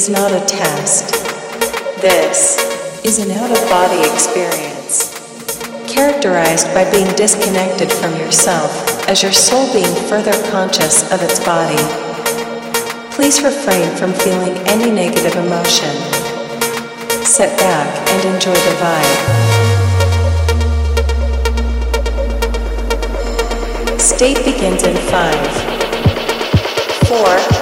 is not a test. This is an out of body experience, characterized by being disconnected from yourself as your soul being further conscious of its body. Please refrain from feeling any negative emotion. Sit back and enjoy the vibe. State begins in 5, 4,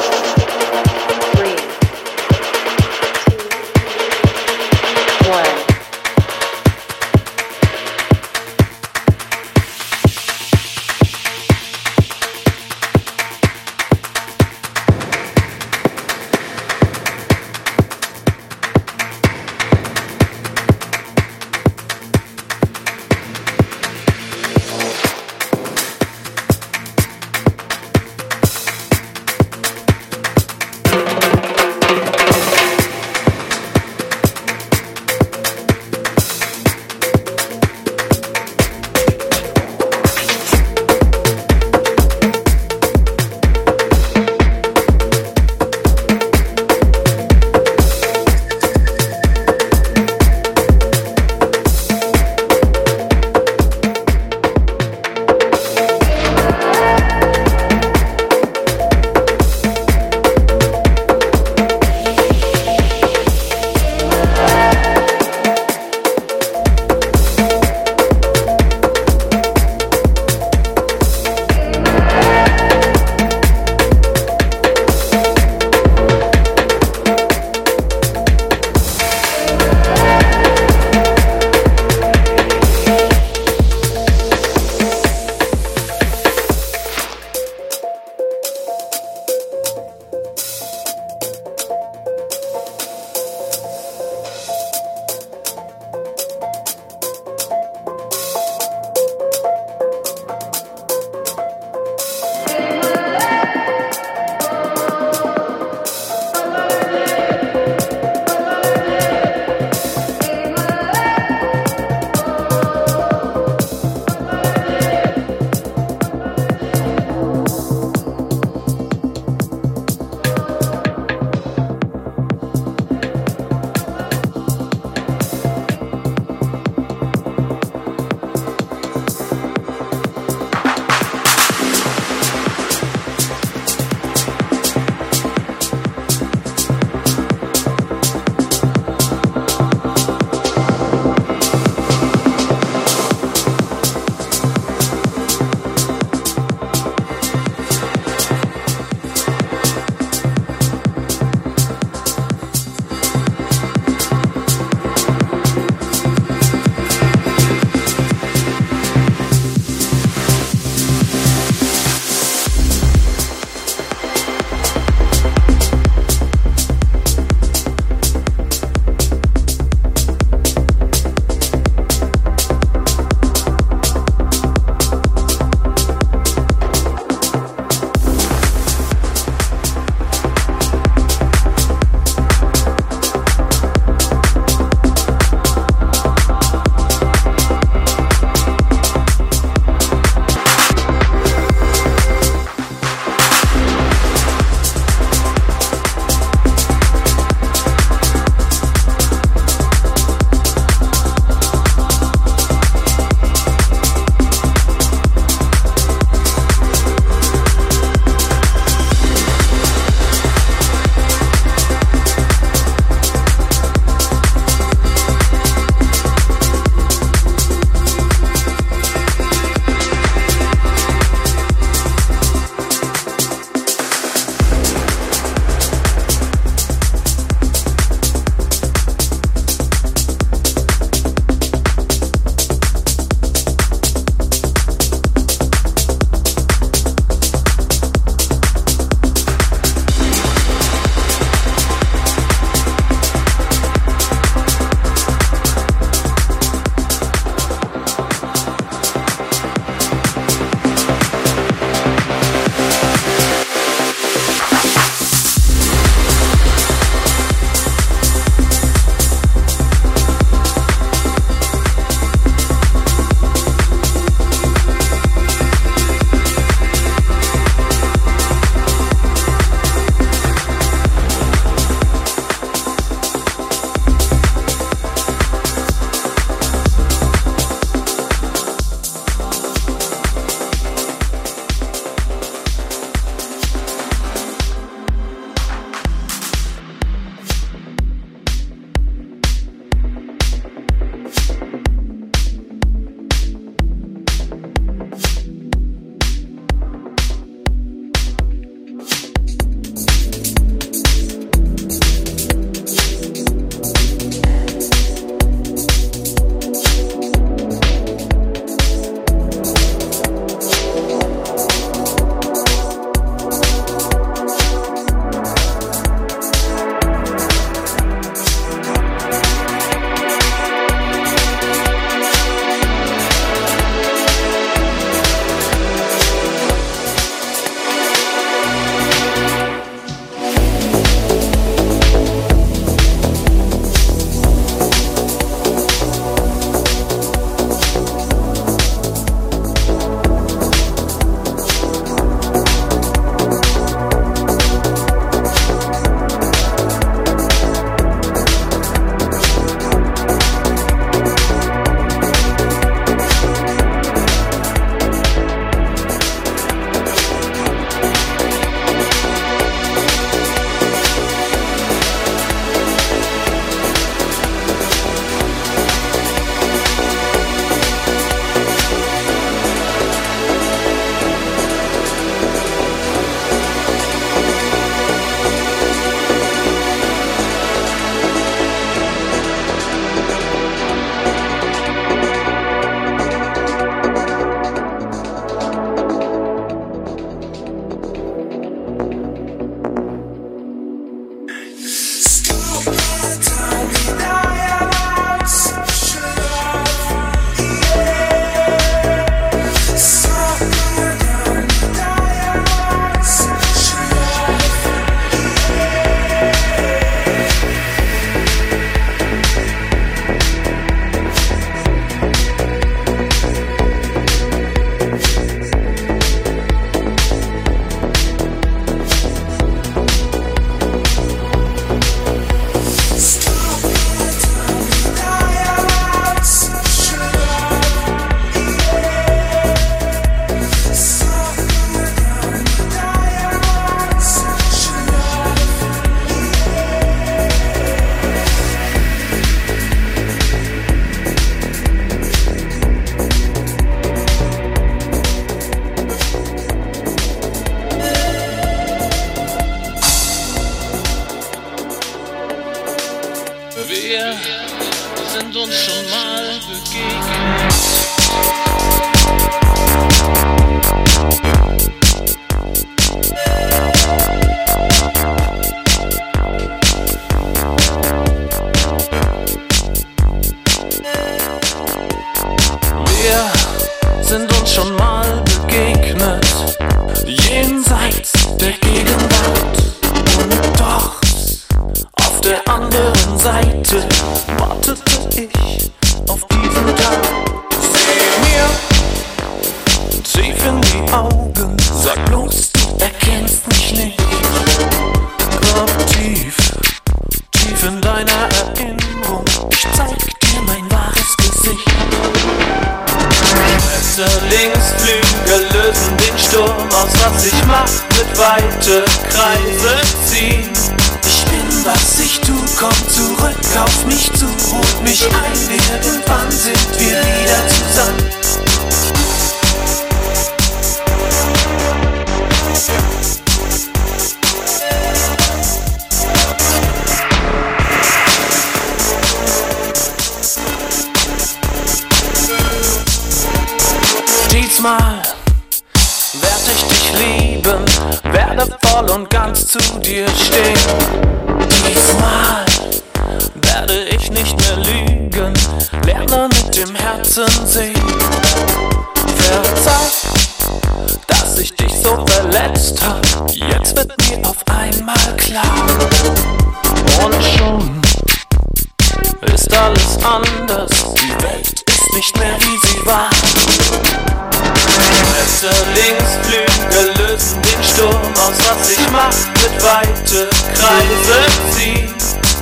Seite links lösen den Sturm aus, was ich mach mit weite Kreise ziehen.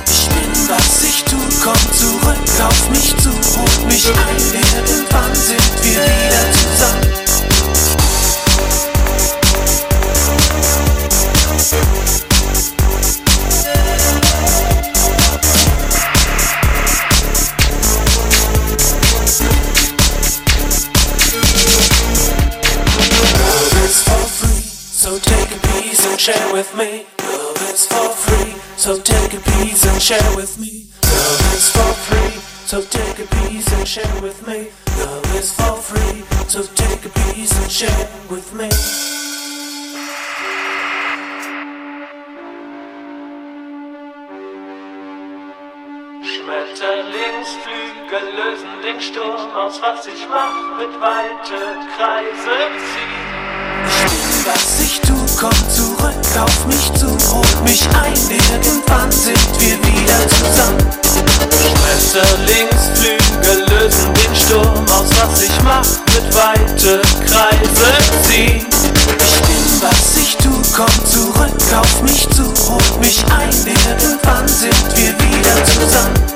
Ich bin, was ich tu, komm zurück auf mich zu, ruf mich ein, irgendwann sind wir wieder zusammen. share with me. Love is for free, so take a piece and share with me. Love is for free, so take a piece and share with me. Love is for free, so take a piece and share with me. Schmetterlingsflügel lösen den Sturm aus, was ich mach mit weite Kreise ziehen. was ich tu, komm zurück auf mich zu, ruf mich ein, irgendwann sind wir wieder zusammen. Schwester links, Flügel lösen den Sturm aus, was ich mach, mit weite Kreise ziehen. Ich bin, was ich tu, komm zurück auf mich zu, ruf mich ein, irgendwann sind wir wieder zusammen.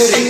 City,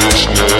Christmas.